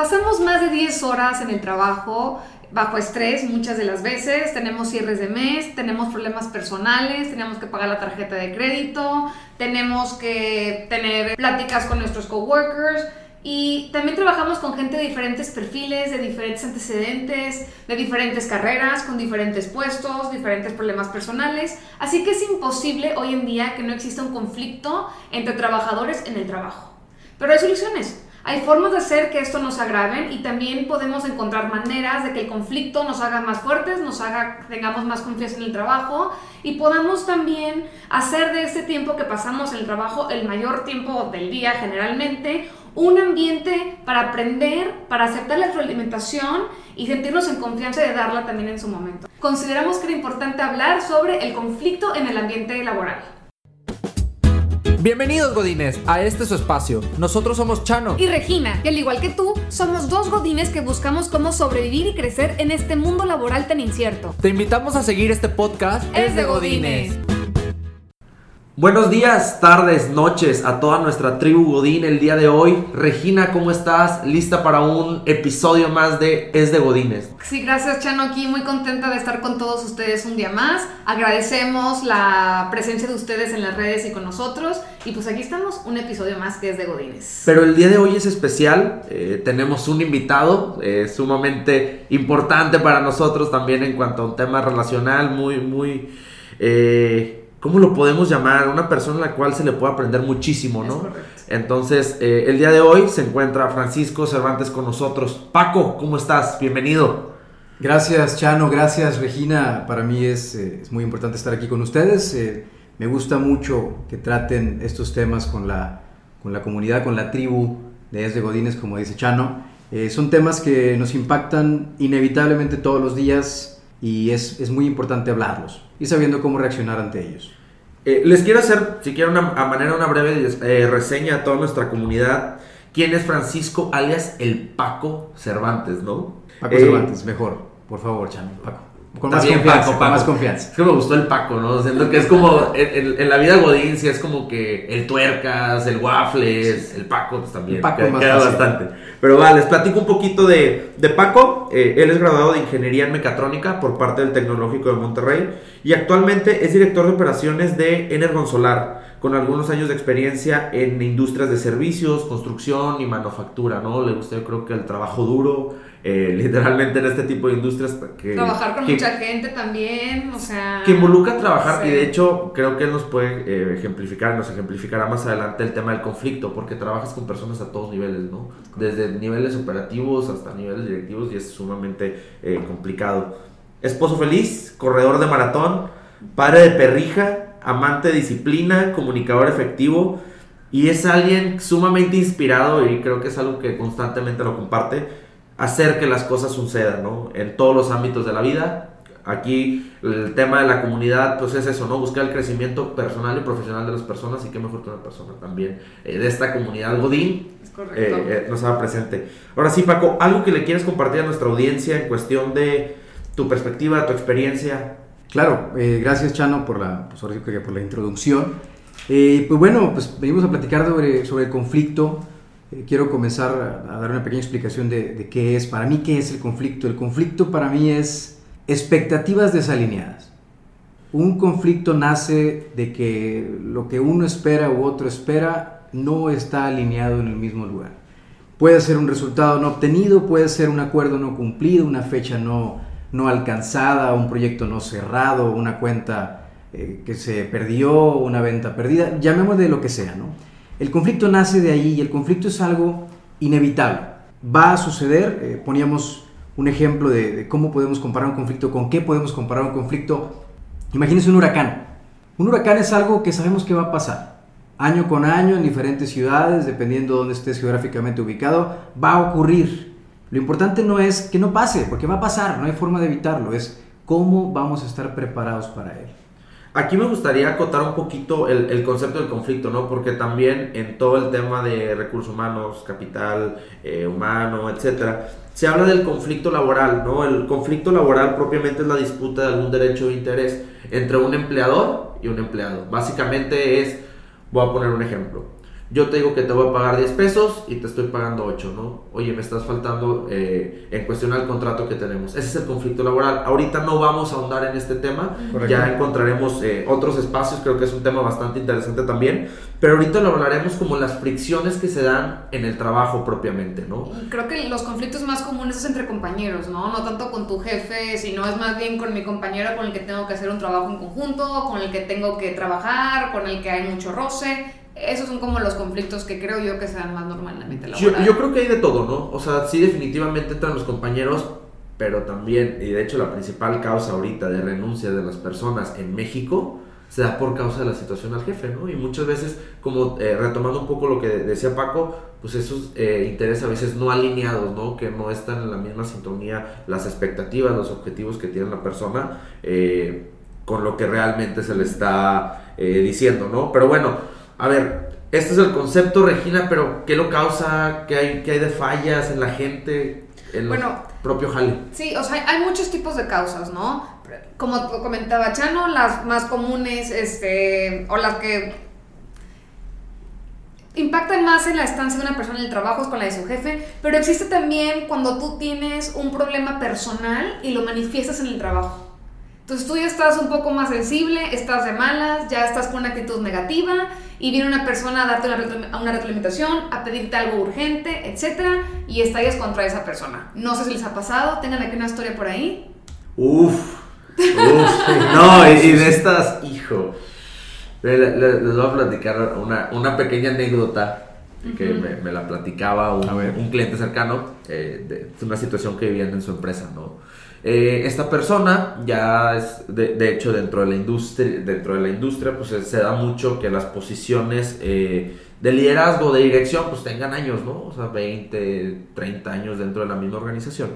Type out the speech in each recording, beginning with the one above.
Pasamos más de 10 horas en el trabajo, bajo estrés muchas de las veces, tenemos cierres de mes, tenemos problemas personales, tenemos que pagar la tarjeta de crédito, tenemos que tener pláticas con nuestros coworkers y también trabajamos con gente de diferentes perfiles, de diferentes antecedentes, de diferentes carreras, con diferentes puestos, diferentes problemas personales, así que es imposible hoy en día que no exista un conflicto entre trabajadores en el trabajo. Pero hay soluciones. Hay formas de hacer que esto nos agrave y también podemos encontrar maneras de que el conflicto nos haga más fuertes, nos haga tengamos más confianza en el trabajo y podamos también hacer de este tiempo que pasamos en el trabajo el mayor tiempo del día generalmente un ambiente para aprender, para aceptar la retroalimentación y sentirnos en confianza de darla también en su momento. Consideramos que era importante hablar sobre el conflicto en el ambiente laboral. Bienvenidos Godines a este su espacio. Nosotros somos Chano y Regina, y al igual que tú, somos dos Godines que buscamos cómo sobrevivir y crecer en este mundo laboral tan incierto. Te invitamos a seguir este podcast. Es de Godines. Buenos días, tardes, noches a toda nuestra tribu Godín el día de hoy. Regina, ¿cómo estás? ¿Lista para un episodio más de Es de Godines? Sí, gracias Chano, aquí muy contenta de estar con todos ustedes un día más. Agradecemos la presencia de ustedes en las redes y con nosotros. Y pues aquí estamos, un episodio más que es de Godines. Pero el día de hoy es especial, eh, tenemos un invitado eh, sumamente importante para nosotros también en cuanto a un tema relacional muy, muy... Eh, ¿cómo lo podemos llamar? Una persona a la cual se le puede aprender muchísimo, ¿no? Entonces, eh, el día de hoy se encuentra Francisco Cervantes con nosotros. Paco, ¿cómo estás? Bienvenido. Gracias, Chano. Gracias, Regina. Para mí es, eh, muy importante estar aquí con ustedes. Eh, me gusta mucho que traten estos temas con la, con la comunidad, con la tribu de Es de Godines, como dice Chano. son temas que nos impactan inevitablemente todos los días y es, es muy importante hablarlos y sabiendo cómo reaccionar ante ellos. Eh, les quiero hacer, si quieren, una, a manera una breve eh, reseña a toda nuestra comunidad. ¿Quién es Francisco alias el Paco Cervantes, no? Paco Cervantes, mejor. Por favor, Chano, Paco. Con más, confianza, con más confianza. Es que me gustó el Paco, ¿no? Que es como, en, la vida Godín, sí es como que el tuercas, el waffles, el Paco pues también. El Paco queda, bastante. Pero va, les platico un poquito de, de Paco. Eh, él es graduado de Ingeniería en Mecatrónica por parte del Tecnológico de Monterrey y actualmente es director de operaciones de Energon Solar con algunos años de experiencia en industrias de servicios, construcción y manufactura, ¿no? Le gusta, yo creo que el trabajo duro, eh, literalmente en este tipo de industrias. Que, trabajar con mucha gente también, o sea. Que involucra trabajar, y de hecho creo que nos puede eh, ejemplificar, nos ejemplificará más adelante el tema del conflicto, porque trabajas con personas a todos niveles, ¿no? Desde niveles operativos hasta niveles directivos y es sumamente eh, complicado. Esposo feliz, corredor de maratón, padre de perrija amante de disciplina, comunicador efectivo y es alguien sumamente inspirado y creo que es algo que constantemente lo comparte, hacer que las cosas sucedan, ¿no? En todos los ámbitos de la vida. Aquí el tema de la comunidad, pues es eso, ¿no? Buscar el crecimiento personal y profesional de las personas y qué mejor que una persona también eh, de esta comunidad Godín eh, eh, nos haga presente. Ahora sí, Paco, algo que le quieres compartir a nuestra audiencia en cuestión de tu perspectiva, tu experiencia, Claro, eh, gracias Chano por la, pues por la introducción. Eh, pues bueno, pues venimos a platicar sobre, sobre el conflicto. Eh, quiero comenzar a, dar una pequeña explicación de, qué es, para mí, qué es el conflicto. El conflicto para mí es expectativas desalineadas. Un conflicto nace de que lo que uno espera u otro espera no está alineado en el mismo lugar. Puede ser un resultado no obtenido, puede ser un acuerdo no cumplido, una fecha no, no alcanzada, un proyecto no cerrado, una cuenta eh, que se perdió, una venta perdida, llamémosle lo que sea, ¿no? El conflicto nace de ahí y el conflicto es algo inevitable. Va a suceder, eh, poníamos un ejemplo de, cómo podemos comparar un conflicto, con qué podemos comparar un conflicto. Imagínense un huracán. Un huracán es algo que sabemos que va a pasar. Año con año en diferentes ciudades, dependiendo de dónde estés geográficamente ubicado, va a ocurrir. Lo importante no es que no pase, porque va a pasar, no hay forma de evitarlo, es cómo vamos a estar preparados para él. Aquí me gustaría acotar un poquito el, concepto del conflicto, ¿no? Porque también en todo el tema de recursos humanos, capital eh, humano, etcétera, se habla del conflicto laboral, ¿no? El conflicto laboral propiamente es la disputa de algún derecho de interés entre un empleador y un empleado. Básicamente es, voy a poner un ejemplo. Yo te digo que te voy a pagar 10 pesos y te estoy pagando 8, ¿no? Oye, me estás faltando eh, en cuestión al contrato que tenemos. Ese es el conflicto laboral. Ahorita no vamos a ahondar en este tema, ya encontraremos eh, otros espacios, creo que es un tema bastante interesante también, pero ahorita lo hablaremos como las fricciones que se dan en el trabajo propiamente, ¿no? Creo que los conflictos más comunes es entre compañeros, ¿no? No tanto con tu jefe, sino es más bien con mi compañero con el que tengo que hacer un trabajo en conjunto, con el que tengo que trabajar, con el que hay mucho roce esos son como los conflictos que creo yo que se dan más normalmente. Yo, yo creo que hay de todo, ¿no? O sea, sí definitivamente entran los compañeros, pero también, y de hecho la principal causa ahorita de renuncia de las personas en México se da por causa de la situación al jefe, ¿no? Y muchas veces, como eh, retomando un poco lo que decía Paco, pues esos eh, intereses a veces no alineados, ¿no? Que no están en la misma sintonía las expectativas, los objetivos que tiene la persona eh, con lo que realmente se le está diciendo, ¿no? Pero bueno, a ver, este es el concepto, Regina, pero ¿qué lo causa? ¿Qué hay, qué hay de fallas en la gente? En bueno, propio jale. Sí, o sea, hay muchos tipos de causas, ¿no? Como comentaba Chano, las más comunes, este, o las que impactan más en la estancia de una persona en el trabajo es con la de su jefe, pero existe también cuando tú tienes un problema personal y lo manifiestas en el trabajo. Entonces tú ya estás un poco más sensible, estás de malas, ya estás con una actitud negativa y viene una persona a darte una, una retroalimentación, a pedirte algo urgente, etc. Y estallas contra esa persona. No sé si les ha pasado, tengan aquí una historia por ahí. Uf, uf, no, y, de estas, hijo, les, voy a platicar una, una pequeña anécdota que me, la platicaba un, un cliente cercano eh, de, una situación que vivían en su empresa, ¿no? Eh, esta persona ya es, de, hecho, dentro de la industria, dentro de la industria, pues se da mucho que las posiciones eh, de liderazgo, de dirección, pues tengan años, ¿no? O sea, 20, 30 años dentro de la misma organización.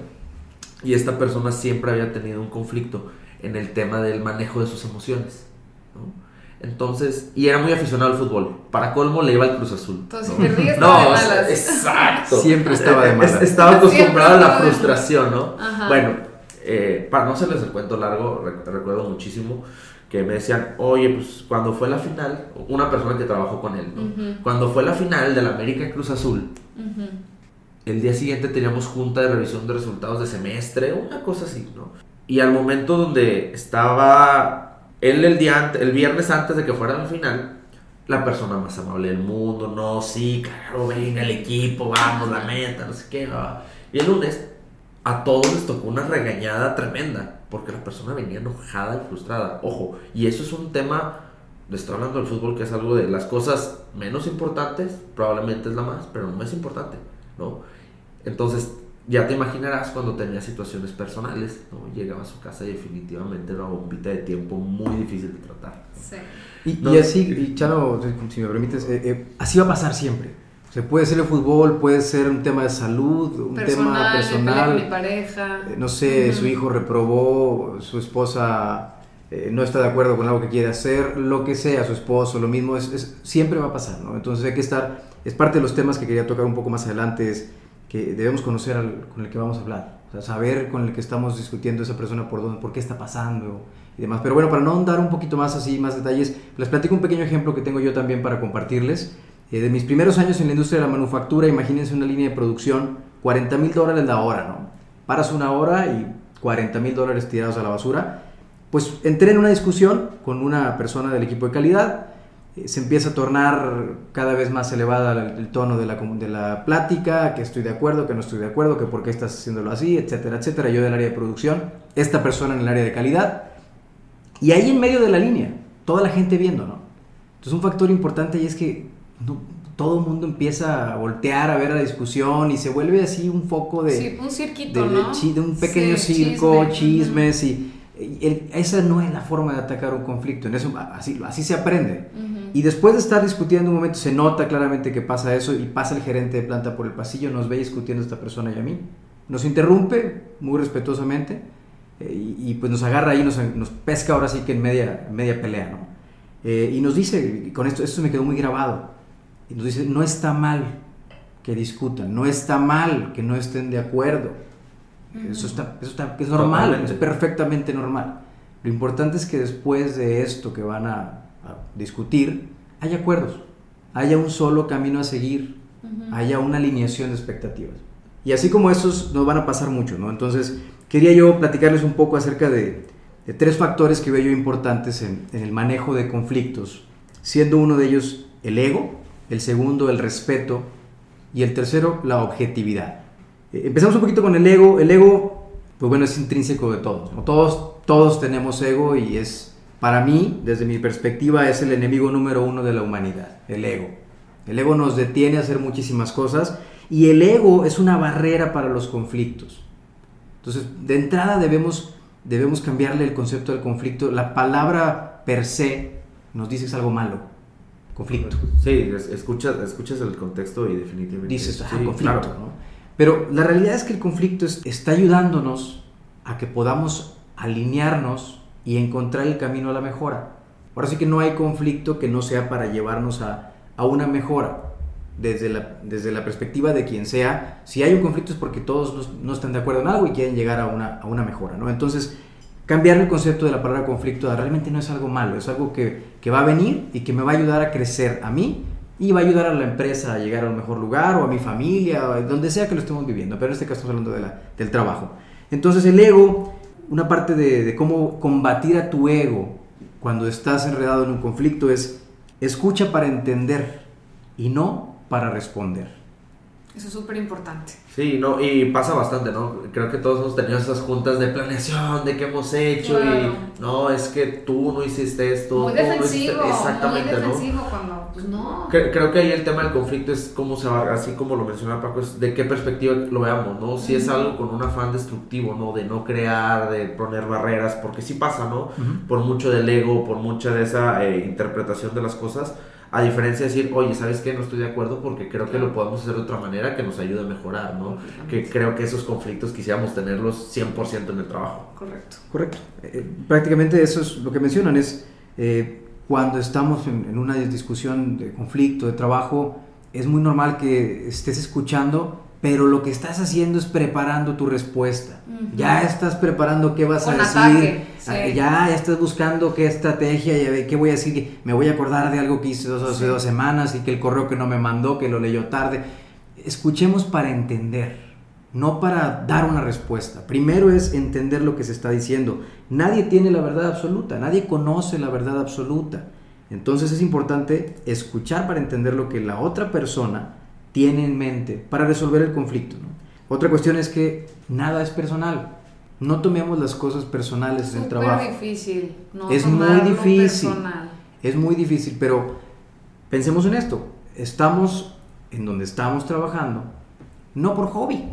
Y esta persona siempre había tenido un conflicto en el tema del manejo de sus emociones, ¿no? Entonces, y era muy aficionado al fútbol. Para colmo le iba al Cruz Azul. Entonces, ¿no? no, de malas. exacto. Siempre estaba de malas. Estaba acostumbrado a la frustración, ¿no? Bueno, eh, para no hacerles el cuento largo, recuerdo muchísimo que me decían, oye, pues cuando fue la final, una persona que trabajó con él, ¿no? cuando fue la final del América Cruz Azul, el día siguiente teníamos junta de revisión de resultados de semestre, una cosa así, ¿no? Y al momento donde estaba él el, día el viernes antes de que fuera la final, la persona más amable del mundo, no, sí, claro, venga el equipo, vamos, la meta, no sé qué. Y el lunes a todos les tocó una regañada tremenda, porque la persona venía enojada y frustrada. Ojo, y eso es un tema, le estoy hablando del fútbol, que es algo de las cosas menos importantes, probablemente es la más, pero no es importante, ¿no? Entonces, ya te imaginarás cuando tenía situaciones personales, ¿no? Llegaba a su casa y definitivamente era una bombita de tiempo muy difícil de tratar. Sí. Y, así, y Chano, si me permites, eh, eh, así va a pasar siempre se puede ser el fútbol, puede ser un tema de salud, un tema personal. Mi pareja. Eh, no sé, su hijo reprobó, su esposa eh, no está de acuerdo con algo que quiere hacer, lo que sea, su esposo, lo mismo, es, siempre va a pasar, ¿no? Entonces hay que estar, es parte de los temas que quería tocar un poco más adelante, es que debemos conocer al, con el que vamos a hablar, o sea, saber con el que estamos discutiendo esa persona por dónde, por qué está pasando y demás. Pero bueno, para no andar un poquito más así, más detalles, les platico un pequeño ejemplo que tengo yo también para compartirles. Eh, de mis primeros años en la industria de la manufactura, imagínense una línea de producción, 40 mil dólares la hora, ¿no? Paras una hora y 40 mil dólares tirados a la basura. Pues entré en una discusión con una persona del equipo de calidad, se empieza a tornar cada vez más elevada el, tono de la, de la plática, que estoy de acuerdo, que no estoy de acuerdo, que por qué estás haciéndolo así, etcétera, etcétera. Yo del área de producción, esta persona en el área de calidad, y ahí en medio de la línea, toda la gente viendo, ¿no? Entonces un factor importante y es que todo el mundo empieza a voltear a ver la discusión y se vuelve así un foco de... Sí, un cirquito, de, ¿no? de, un pequeño circo, chismes y... esa no es la forma de atacar un conflicto, en eso así, así se aprende. Y después de estar discutiendo un momento se nota claramente que pasa eso y pasa el gerente de planta por el pasillo, nos ve discutiendo esta persona y a mí, nos interrumpe muy respetuosamente eh, y, pues nos agarra ahí, nos, nos, pesca ahora sí que en media, media pelea, ¿no? Eh, y nos dice, con esto, esto me quedó muy grabado, y nos dice, no está mal que discutan, no está mal que no estén de acuerdo. Eso, está, eso está, es normal, es perfectamente normal. Lo importante es que después de esto que van a, discutir, hay acuerdos. haya un solo camino a seguir, haya una alineación de expectativas. Y así como esos nos van a pasar mucho, ¿no? Entonces, quería yo platicarles un poco acerca de, tres factores que veo yo importantes en, en el manejo de conflictos, siendo uno de ellos el ego, el segundo el respeto y el tercero la objetividad. Eh, empezamos un poquito con el ego. El ego, pues bueno, es intrínseco de todos. ¿no? Todos, todos tenemos ego y es, para mí, desde mi perspectiva, es el enemigo número uno de la humanidad, el ego. El ego nos detiene a hacer muchísimas cosas y el ego es una barrera para los conflictos. Entonces, de entrada debemos, debemos cambiarle el concepto del conflicto. La palabra per se nos dice que es algo malo. Conflicto. Sí, escuchas, escuchas el contexto y definitivamente. Dices, ah, conflicto, ¿no? Pero la realidad es que el conflicto está ayudándonos a que podamos alinearnos y encontrar el camino a la mejora. Ahora sí que no hay conflicto que no sea para llevarnos a, a una mejora desde la, desde la perspectiva de quien sea, si hay un conflicto es porque todos no, están de acuerdo en algo y quieren llegar a una, a una mejora, ¿no? Entonces, cambiar el concepto de la palabra conflicto realmente no es algo malo, es algo que, que, va a venir y que me va a ayudar a crecer a mí y va a ayudar a la empresa a llegar a un mejor lugar o a mi familia, o donde sea que lo estemos viviendo, pero en este caso estamos hablando de la, del trabajo. Entonces el ego, una parte de, cómo combatir a tu ego cuando estás enredado en un conflicto es escucha para entender y no para responder. Eso es súper importante. Sí, no, y pasa bastante, ¿no? Creo que todos hemos tenido esas juntas de planeación, de qué hemos hecho y no, es que tú no hiciste esto. Muy defensivo, exactamente, muy defensivo cuando, pues no. Creo, que ahí el tema del conflicto es cómo se va, así como lo mencionaba Paco, es de qué perspectiva lo veamos, ¿no? Si es algo con un afán destructivo, ¿no? De no crear, de poner barreras, porque sí pasa, ¿no? Por mucho del ego, por mucha de esa eh, interpretación de las cosas a diferencia de decir, oye, ¿sabes qué? No estoy de acuerdo porque creo que lo podemos hacer de otra manera que nos ayude a mejorar, ¿no? Que creo que esos conflictos quisiéramos tenerlos 100% en el trabajo. Correcto. Correcto. Eh, prácticamente eso es lo que mencionan, es eh, cuando estamos en, en, una discusión de conflicto, de trabajo, es muy normal que estés escuchando pero lo que estás haciendo es preparando tu respuesta. Ya estás preparando qué vas a decir. Ah, ya, estás buscando qué estrategia, qué voy a decir. Me voy a acordar de algo que hice dos, hace dos semanas y que el correo que no me mandó, que lo leyó tarde. Escuchemos para entender, no para dar una respuesta. Primero es entender lo que se está diciendo. Nadie tiene la verdad absoluta, nadie conoce la verdad absoluta. Entonces es importante escuchar para entender lo que la otra persona tiene en mente para resolver el conflicto. Otra cuestión es que nada es personal. No tomemos las cosas personales en el trabajo. Es difícil. No es muy difícil. Es muy difícil, pero pensemos en esto. Estamos en donde estamos trabajando, no por hobby.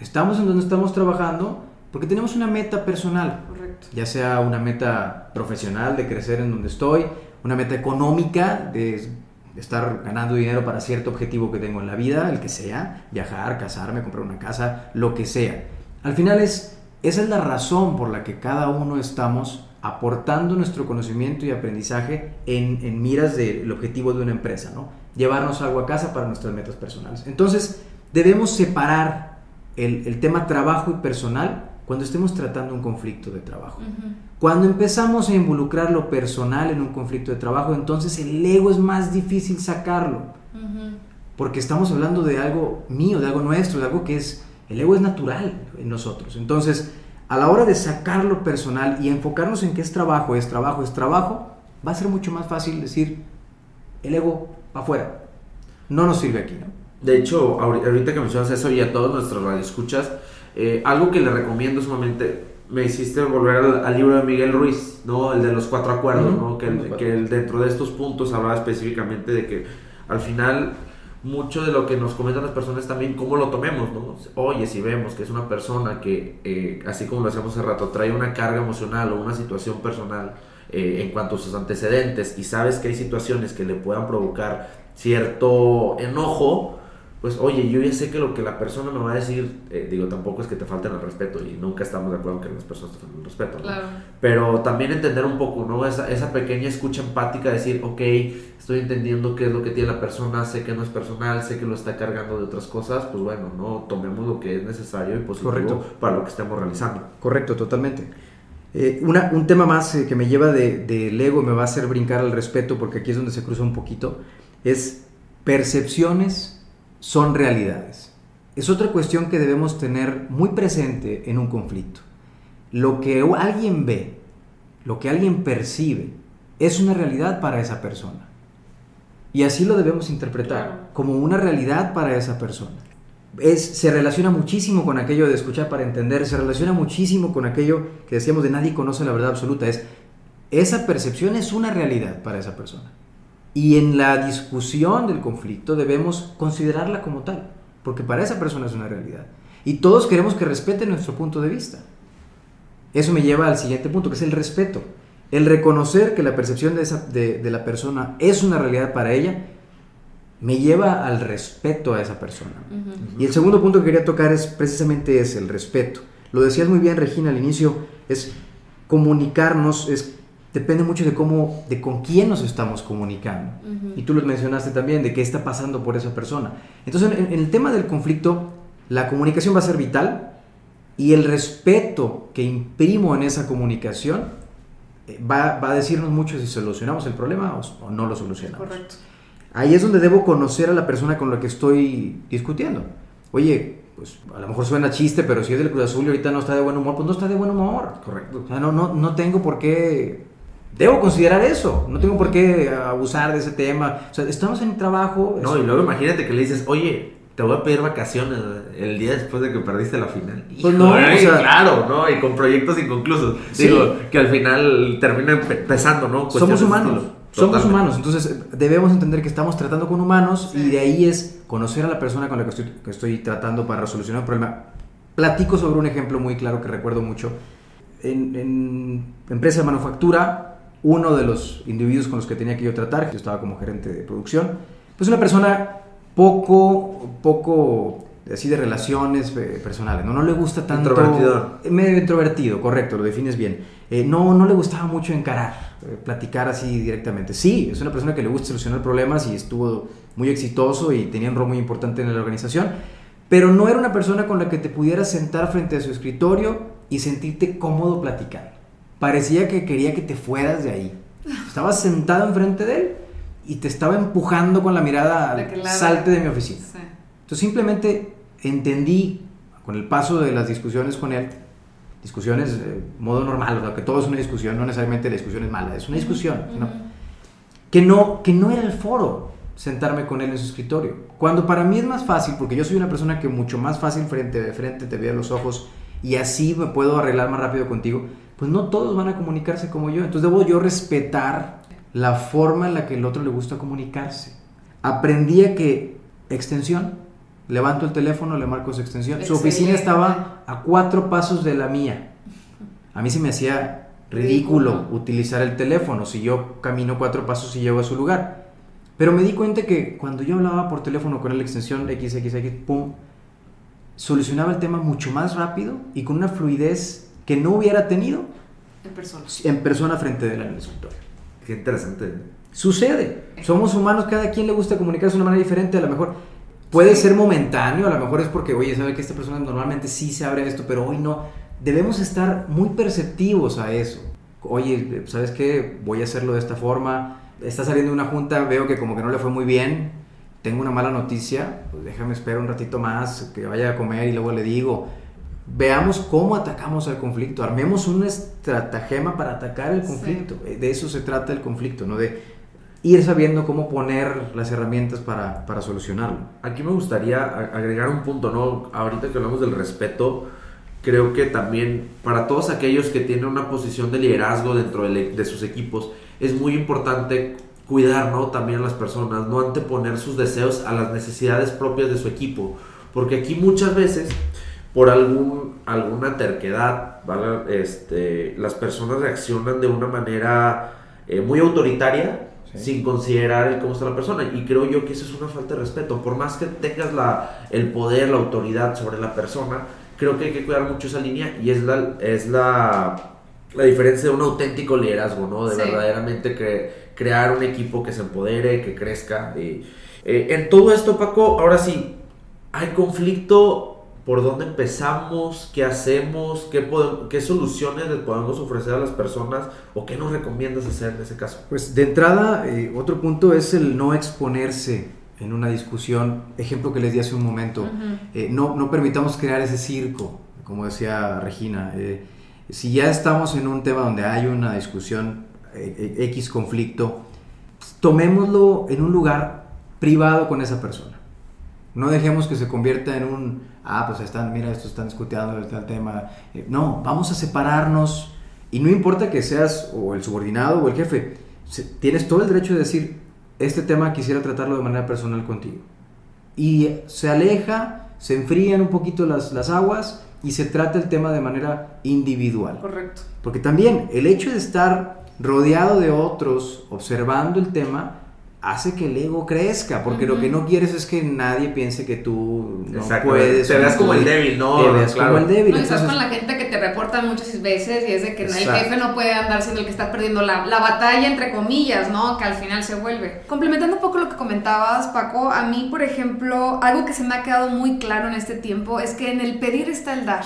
Estamos en donde estamos trabajando porque tenemos una meta personal. Correcto. Ya sea una meta profesional de crecer en donde estoy, una meta económica de estar ganando dinero para cierto objetivo que tengo en la vida, el que sea, viajar, casarme, comprar una casa, lo que sea. Al final es, esa es la razón por la que cada uno estamos aportando nuestro conocimiento y aprendizaje en, en miras del objetivo de una empresa, ¿no? Llevarnos algo a casa para nuestras metas personales. Entonces, debemos separar el, el tema trabajo y personal cuando estemos tratando un conflicto de trabajo. Cuando empezamos a involucrar lo personal en un conflicto de trabajo, entonces el ego es más difícil sacarlo. Porque estamos hablando de algo mío, de algo nuestro, de algo que es, el ego es natural en nosotros. Entonces, a la hora de sacar lo personal y enfocarnos en que es trabajo, es trabajo, es trabajo, va a ser mucho más fácil decir, el ego afuera, no nos sirve aquí, ¿no? De hecho, ahorita que mencionas eso y a todos nuestros radioescuchas, eh, algo que le recomiendo sumamente, me hiciste volver al, libro de Miguel Ruiz, ¿no? El de los cuatro acuerdos, ¿no? Que, que dentro de estos puntos hablaba específicamente de que al final mucho de lo que nos comentan las personas también cómo lo tomemos, ¿no? Oye, si vemos que es una persona que, eh, así como lo hacemos hace rato, trae una carga emocional o una situación personal eh, en cuanto a sus antecedentes y sabes que hay situaciones que le puedan provocar cierto enojo, pues oye, yo ya sé que lo que la persona me va a decir, eh, digo, tampoco es que te falten el respeto y nunca estamos de acuerdo en que las personas te falten el respeto, Claro. Pero también entender un poco, ¿no? Esa, esa pequeña escucha empática, decir, ok, estoy entendiendo qué es lo que tiene la persona, sé que no es personal, sé que lo está cargando de otras cosas, pues bueno, ¿no? Tomemos lo que es necesario y positivo Correcto. para lo que estemos realizando. Correcto, totalmente. Eh, una, un tema más eh, que me lleva del de, ego, me va a hacer brincar al respeto, porque aquí es donde se cruza un poquito, es percepciones son realidades. Es otra cuestión que debemos tener muy presente en un conflicto. Lo que alguien ve, lo que alguien percibe, es una realidad para esa persona. Y así lo debemos interpretar, como una realidad para esa persona. Es, se relaciona muchísimo con aquello de escuchar para entender, se relaciona muchísimo con aquello que decíamos de nadie conoce la verdad absoluta. Es, esa percepción es una realidad para esa persona. Y en la discusión del conflicto debemos considerarla como tal, porque para esa persona es una realidad. Y todos queremos que respeten nuestro punto de vista. Eso me lleva al siguiente punto, que es el respeto. El reconocer que la percepción de, esa, de, la persona es una realidad para ella, me lleva al respeto a esa persona. Y el segundo punto que quería tocar es precisamente ese, el respeto. Lo decías muy bien, Regina, al inicio, es comunicarnos, es, depende mucho de cómo, de con quién nos estamos comunicando. Y tú lo mencionaste también, de qué está pasando por esa persona. Entonces, en el tema del conflicto, la comunicación va a ser vital y el respeto que imprimo en esa comunicación va, a decirnos mucho si solucionamos el problema o, no lo solucionamos. Correcto. Ahí es donde debo conocer a la persona con la que estoy discutiendo. Oye, pues a lo mejor suena chiste, pero si es del Cruz Azul y ahorita no está de buen humor, pues no está de buen humor. Correcto. O sea, no, no, no tengo por qué debo considerar eso, no tengo por qué abusar de ese tema. O sea, estamos en trabajo. No, y luego imagínate que le dices, oye, te voy a pedir vacaciones el día después de que perdiste la final. Pues no, claro, ¿no? Y con proyectos inconclusos. Digo, que al final termina pesando, ¿no? Somos humanos. Somos humanos, entonces debemos entender que estamos tratando con humanos y de ahí es conocer a la persona con la que estoy, que estoy tratando para resolucionar un problema. Platico sobre un ejemplo muy claro que recuerdo mucho. En, en empresa de manufactura, uno de los individuos con los que tenía que yo tratar, yo estaba como gerente de producción, pues una persona poco, poco así de relaciones eh, personales, ¿no? No le gusta tanto... Introvertido. Eh, medio introvertido, correcto, lo defines bien. Eh, no, no le gustaba mucho encarar, platicar así directamente. Sí, es una persona que le gusta solucionar problemas y estuvo muy exitoso y tenía un rol muy importante en la organización, pero no era una persona con la que te pudieras sentar frente a su escritorio y sentirte cómodo platicando. Parecía que quería que te fueras de ahí. Estabas sentado enfrente de él y te estaba empujando con la mirada al salte de mi oficina. Entonces simplemente entendí con el paso de las discusiones con él, discusiones de modo normal, o sea, que todo es una discusión, no necesariamente la discusión es mala, es una discusión, Que, no, que no era el foro sentarme con él en su escritorio. Cuando para mí es más fácil, porque yo soy una persona que mucho más fácil frente de frente te ve a los ojos y así me puedo arreglar más rápido contigo, pues no todos van a comunicarse como yo. Entonces debo yo respetar la forma en la que el otro le gusta comunicarse. Aprendí a que extensión, levanto el teléfono, le marco su extensión. Su oficina estaba a cuatro pasos de la mía. A mí se me hacía ridículo utilizar el teléfono si yo camino cuatro pasos y llego a su lugar. Pero me di cuenta que cuando yo hablaba por teléfono con la extensión XXX, pum, solucionaba el tema mucho más rápido y con una fluidez que no hubiera tenido en persona, en persona frente de la en el escritorio. Qué interesante. Sucede. Somos humanos, cada quien le gusta comunicarse de una manera diferente. A lo mejor puede ser momentáneo, a lo mejor es porque, oye, sabe que esta persona normalmente sí se abre a esto, pero hoy no. Debemos estar muy perceptivos a eso. Oye, ¿sabes qué? Voy a hacerlo de esta forma. Está saliendo una junta, veo que como que no le fue muy bien. Tengo una mala noticia, pues déjame esperar un ratito más, que vaya a comer y luego le digo veamos cómo atacamos al conflicto, armemos un estratagema para atacar el conflicto. De eso se trata el conflicto, ¿no? De ir sabiendo cómo poner las herramientas para, para solucionarlo. Aquí me gustaría agregar un punto, ¿no? Ahorita que hablamos del respeto, creo que también para todos aquellos que tienen una posición de liderazgo dentro de, de sus equipos, es muy importante cuidar, ¿no? También a las personas, no anteponer sus deseos a las necesidades propias de su equipo, porque aquí muchas veces por algún, alguna terquedad, este, las personas reaccionan de una manera eh, muy autoritaria sin considerar el cómo está la persona. Y creo yo que eso es una falta de respeto. Por más que tengas la, el poder, la autoridad sobre la persona, creo que hay que cuidar mucho esa línea y es la, es la, la diferencia de un auténtico liderazgo, ¿no? De verdaderamente crear un equipo que se empodere, que crezca. Y, eh, en todo esto, Paco, ahora sí, hay conflicto por dónde empezamos, qué hacemos, qué, podemos, qué soluciones les podemos ofrecer a las personas o qué nos recomiendas hacer en ese caso. Pues de entrada, eh, otro punto es el no exponerse en una discusión, ejemplo que les di hace un momento, eh, no, no permitamos crear ese circo, como decía Regina. Eh, si ya estamos en un tema donde hay una discusión, X conflicto, pues, tomémoslo en un lugar privado con esa persona. No dejemos que se convierta en un, ah, pues están, mira, esto están discutiendo el tema. Eh, no, vamos a separarnos y no importa que seas o el subordinado o el jefe, tienes todo el derecho de decir, este tema quisiera tratarlo de manera personal contigo. Y se aleja, se enfrían un poquito las, las aguas y se trata el tema de manera individual. Correcto. Porque también el hecho de estar rodeado de otros, observando el tema, hace que el ego crezca, porque lo que no quieres es que nadie piense que tú no puedes. Te veas como el débil, ¿no? Te veas como el débil. No, estás con la gente que te reporta muchas veces y es de que el jefe no puede andar siendo el que está perdiendo la, la, batalla, entre comillas, ¿no? Que al final se vuelve. Complementando un poco lo que comentabas, Paco, a mí, por ejemplo, algo que se me ha quedado muy claro en este tiempo es que en el pedir está el dar.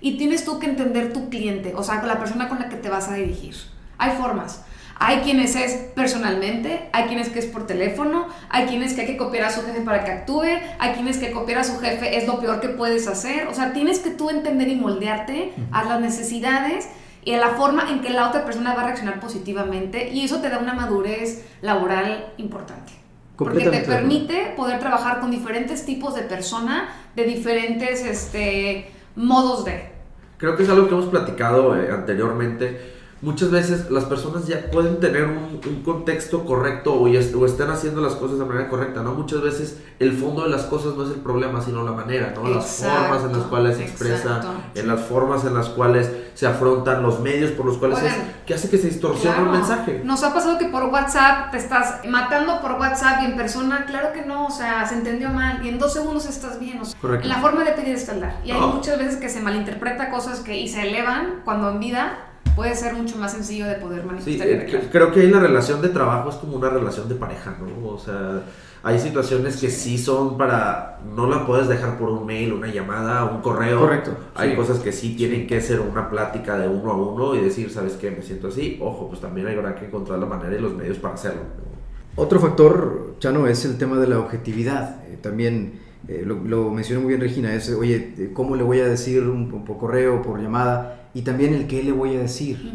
Y tienes tú que entender tu cliente, o sea, con la persona con la que te vas a dirigir. Hay formas. Hay quienes es personalmente, hay quienes que es por teléfono, hay quienes que hay que copiar a su jefe para que actúe, hay quienes que copiar a su jefe es lo peor que puedes hacer. O sea, tienes que tú entender y moldearte a las necesidades y a la forma en que la otra persona va a reaccionar positivamente y eso te da una madurez laboral importante. Porque te permite poder trabajar con diferentes tipos de persona, de diferentes este, modos de. Creo que es algo que hemos platicado eh, anteriormente muchas veces las personas ya pueden tener un, contexto correcto o, o, estén haciendo las cosas de manera correcta, ¿no? Muchas veces el fondo de las cosas no es el problema, sino la manera, ¿no? las formas en las cuales se expresa, en las formas en las cuales se afrontan los medios por los cuales es, que hace que se distorsione el mensaje. Nos ha pasado que por WhatsApp te estás matando por WhatsApp y en persona, claro que no, o sea, se entendió mal y en dos segundos estás bien, o sea, en la forma de pedir está Y hay muchas veces que se malinterpreta cosas que y se elevan cuando en vida puede ser mucho más sencillo de poder manifestar. Sí, eh, creo que ahí la relación de trabajo es como una relación de pareja, ¿no? O sea, hay situaciones que sí son para, no la puedes dejar por un mail, una llamada, un correo. Correcto. Hay cosas que sí tienen que ser una plática de uno a uno y decir, ¿sabes qué? Me siento así. Ojo, pues también hay que encontrar la manera y los medios para hacerlo. Otro factor, Chano, es el tema de la objetividad. Eh, también eh, lo, mencionó muy bien Regina, es, oye, ¿cómo le voy a decir un, por correo, por llamada? Y también el qué le voy a decir.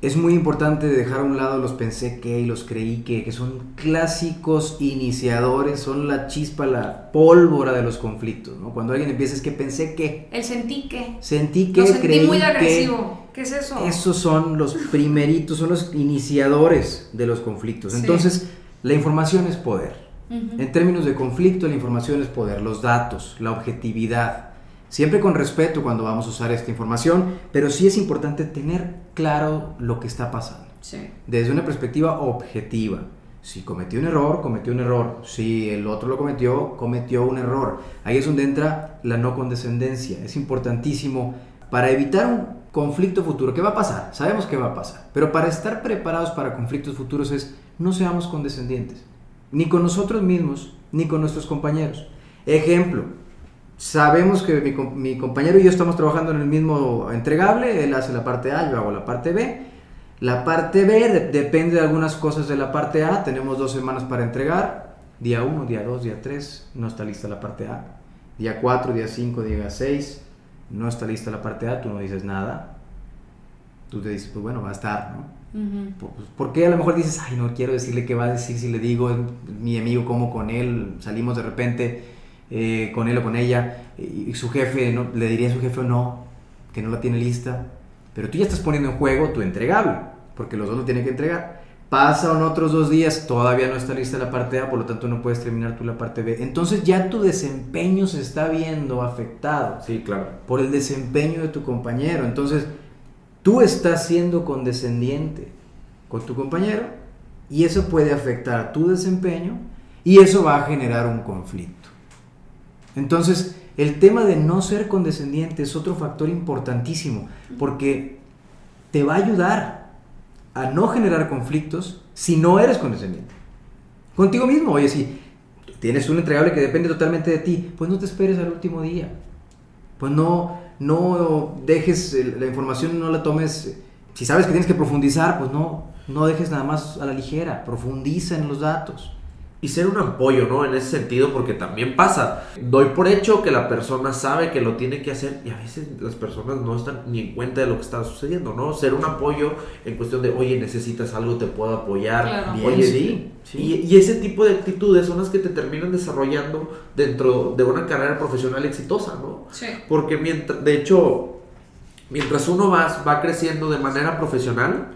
Es muy importante dejar a un lado los pensé que y los creí que, que son clásicos iniciadores, son la chispa, la pólvora de los conflictos. ¿no? Cuando alguien empieza es que pensé que. El sentí que. Sentí que, Lo sentí muy agresivo. ¿Qué es eso? Esos son los primeritos, son los iniciadores de los conflictos. Entonces, la información es poder. En términos de conflicto, la información es poder, los datos, la objetividad, Siempre con respeto cuando vamos a usar esta información, pero sí es importante tener claro lo que está pasando. Desde una perspectiva objetiva. Si cometió un error, cometió un error. Si el otro lo cometió, cometió un error. Ahí es donde entra la no condescendencia. Es importantísimo para evitar un conflicto futuro. ¿Qué va a pasar? Sabemos que va a pasar. Pero para estar preparados para conflictos futuros es no seamos condescendientes. Ni con nosotros mismos, ni con nuestros compañeros. Ejemplo, Sabemos que mi, compañero y yo estamos trabajando en el mismo entregable, él hace la parte A, yo hago la parte B. La parte B depende de algunas cosas de la parte A, tenemos dos semanas para entregar, día 1, día 2, día 3, no está lista la parte A. Día 4, día 5, día 6, no está lista la parte A, tú no dices nada. Tú te dices, pues bueno, va a estar, ¿no? ¿Por, qué a lo mejor dices, ay, no quiero decirle qué va a decir si le digo, mi amigo, como con él, salimos de repente eh, con él o con ella, y su jefe ¿no? le diría a su jefe no, que no la tiene lista, pero tú ya estás poniendo en juego tu entregable, porque los dos lo tienen que entregar. Pasan otros dos días, todavía no está lista la parte A, por lo tanto no puedes terminar tú la parte B. Entonces ya tu desempeño se está viendo afectado. Sí, claro. Por el desempeño de tu compañero. Entonces tú estás siendo condescendiente con tu compañero y eso puede afectar tu desempeño y eso va a generar un conflicto. Entonces, el tema de no ser condescendiente es otro factor importantísimo, porque te va a ayudar a no generar conflictos si no eres condescendiente. Contigo mismo, oye, si tienes un entregable que depende totalmente de ti, pues no te esperes al último día. pues no, no dejes la información, no la tomes, si sabes que tienes que profundizar, pues no, no dejes nada más a la ligera, profundiza en los datos y ser un apoyo, ¿no? En ese sentido, porque también pasa. Doy por hecho que la persona sabe que lo tiene que hacer y a veces las personas no están ni en cuenta de lo que está sucediendo, ¿no? Ser un apoyo en cuestión de, oye, necesitas algo, te puedo apoyar. oye, sí. Y, y, ese tipo de actitudes son las que te terminan desarrollando dentro de una carrera profesional exitosa, ¿no? Sí. Porque mientras, de hecho, mientras uno va, va creciendo de manera profesional,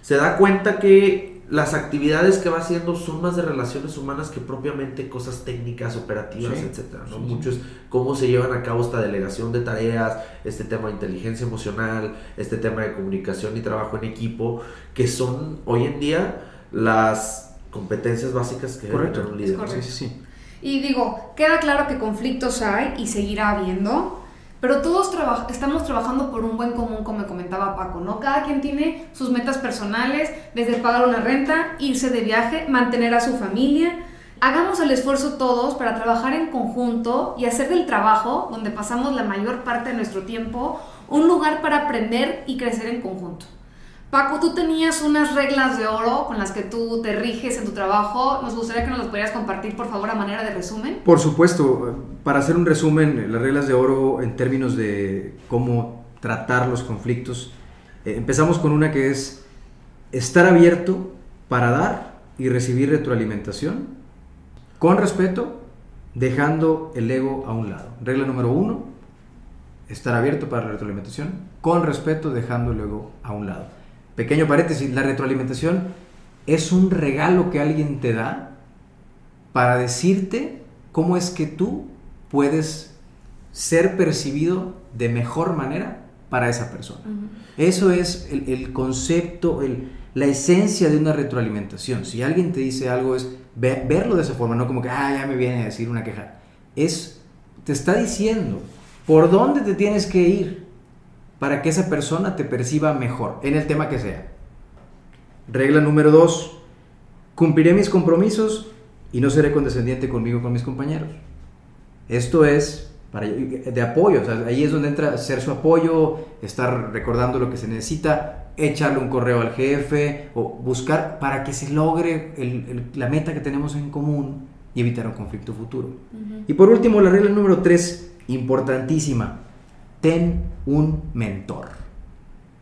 se da cuenta que las actividades que va haciendo son más de relaciones humanas que propiamente cosas técnicas, operativas, etcétera, ¿no? Muchos cómo se llevan a cabo esta delegación de tareas, este tema de inteligencia emocional, este tema de comunicación y trabajo en equipo, que son hoy en día las competencias básicas que debe tener un líder. Sí, sí, Y digo, queda claro que conflictos hay y seguirá habiendo pero todos estamos trabajando por un buen común, como comentaba Paco, ¿no? Cada quien tiene sus metas personales, desde pagar una renta, irse de viaje, mantener a su familia. Hagamos el esfuerzo todos para trabajar en conjunto y hacer del trabajo, donde pasamos la mayor parte de nuestro tiempo, un lugar para aprender y crecer en conjunto. Paco, tú tenías unas reglas de oro con las que tú te riges en tu trabajo. Nos gustaría que nos las pudieras compartir, por favor, a manera de resumen. Por supuesto. Para hacer un resumen, las reglas de oro en términos de cómo tratar los conflictos, eh, empezamos con una que es estar abierto para dar y recibir retroalimentación con respeto, dejando el ego a un lado. Regla número uno, estar abierto para la retroalimentación, con respeto, dejando el ego a un lado. Pequeño paréntesis, la retroalimentación es un regalo que alguien te da para decirte cómo es que tú puedes ser percibido de mejor manera para esa persona. Eso es el, concepto, el, la esencia de una retroalimentación. Si alguien te dice algo es verlo de esa forma, no como que, ah, ya me viene a decir una queja. Es, te está diciendo por dónde te tienes que ir para que esa persona te perciba mejor, en el tema que sea. Regla número dos, cumpliré mis compromisos y no seré condescendiente conmigo con mis compañeros. Esto es para, de apoyo, ahí es donde entra ser su apoyo, estar recordando lo que se necesita, echarle un correo al jefe o buscar para que se logre la meta que tenemos en común y evitar un conflicto futuro. Y por último, la regla número tres, importantísima, ten un mentor.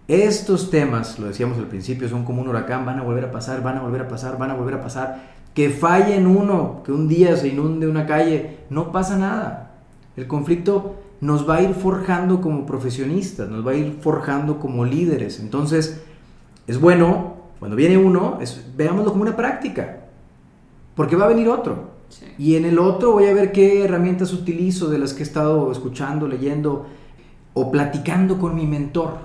Estos temas, lo decíamos al principio, son como un huracán, van a volver a pasar, van a volver a pasar, van a volver a pasar. Que falle en uno, que un día se inunde una calle, no pasa nada. El conflicto nos va a ir forjando como profesionistas, nos va a ir forjando como líderes. Entonces, es bueno, cuando viene uno, veámoslo como una práctica, porque va a venir otro. Y en el otro voy a ver qué herramientas utilizo de las que he estado escuchando, leyendo o platicando con mi mentor.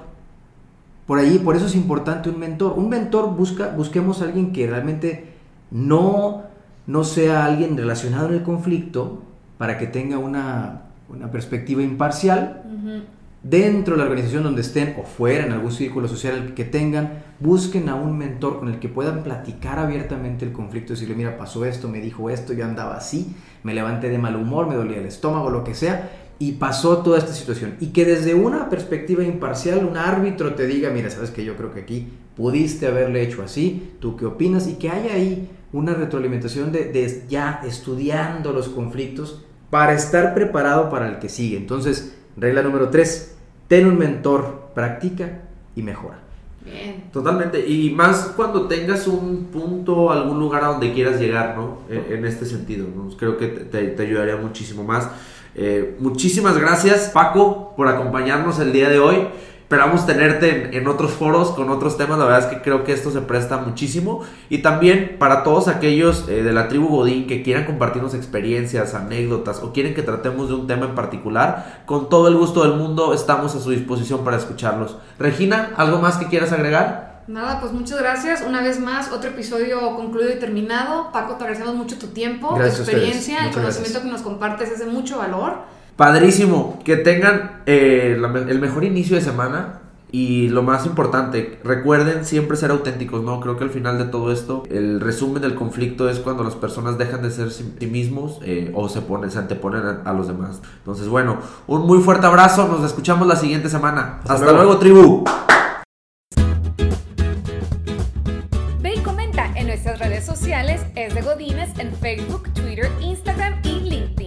Por ahí, por eso es importante un mentor. Un mentor busca, busquemos a alguien que realmente no, no sea alguien relacionado en el conflicto para que tenga una, perspectiva imparcial. Dentro de la organización donde estén o fuera, en algún círculo social que tengan, busquen a un mentor con el que puedan platicar abiertamente el conflicto, decirle, mira, pasó esto, me dijo esto, yo andaba así, me levanté de mal humor, me dolía el estómago, lo que sea, y pasó toda esta situación. Y que desde una perspectiva imparcial un árbitro te diga, mira, sabes que yo creo que aquí pudiste haberle hecho así, tú qué opinas, y que haya ahí una retroalimentación de, ya estudiando los conflictos para estar preparado para el que sigue. Entonces, regla número tres, ten un mentor, practica y mejora. Bien. Totalmente. Y más cuando tengas un punto, algún lugar a donde quieras llegar, ¿no? En, este sentido, Creo que te ayudaría muchísimo más. Eh, muchísimas gracias Paco por acompañarnos el día de hoy. Esperamos tenerte en, otros foros con otros temas. La verdad es que creo que esto se presta muchísimo. Y también para todos aquellos eh, de la tribu Godín que quieran compartirnos experiencias, anécdotas o quieren que tratemos de un tema en particular, con todo el gusto del mundo estamos a su disposición para escucharlos. Regina, ¿algo más que quieras agregar? Nada, pues muchas gracias. Una vez más, otro episodio concluido y terminado. Paco, te agradecemos mucho tu tiempo, tu experiencia, el conocimiento que nos compartes es de mucho valor. Padrísimo. Que tengan eh, el mejor inicio de semana. Y lo más importante, recuerden siempre ser auténticos, ¿no? Creo que al final de todo esto, el resumen del conflicto es cuando las personas dejan de ser sí mismos eh, o se, ponen, se anteponen a, los demás. Entonces, bueno, un muy fuerte abrazo, nos escuchamos la siguiente semana. Hasta, luego, tribu. Es de Godines en Facebook, Twitter, Instagram y LinkedIn.